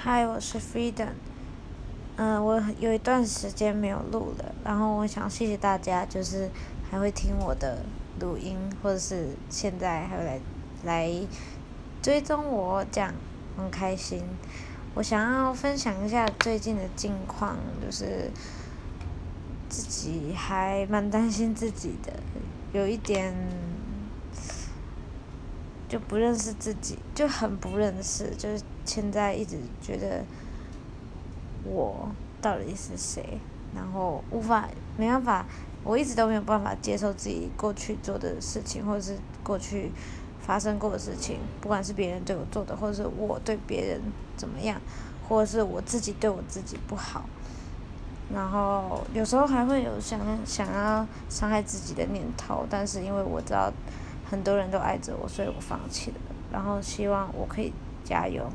嗨，我是 Freedom。嗯，我有一段时间没有录了，然后我想谢谢大家，就是还会听我的录音，或者是现在还会来来追踪我，这样很开心。我想要分享一下最近的近况，就是自己还蛮担心自己的，有一点就不认识自己，就很不认识，就是现在一直觉得我到底是谁，然后无法没办法，我一直都没有办法接受自己过去做的事情，或者是过去发生过的事情，不管是别人对我做的，或者是我对别人怎么样，或者是我自己对我自己不好，然后有时候还会有想想要伤害自己的念头，但是因为我知道很多人都爱着我，所以我放弃了，然后希望我可以加油。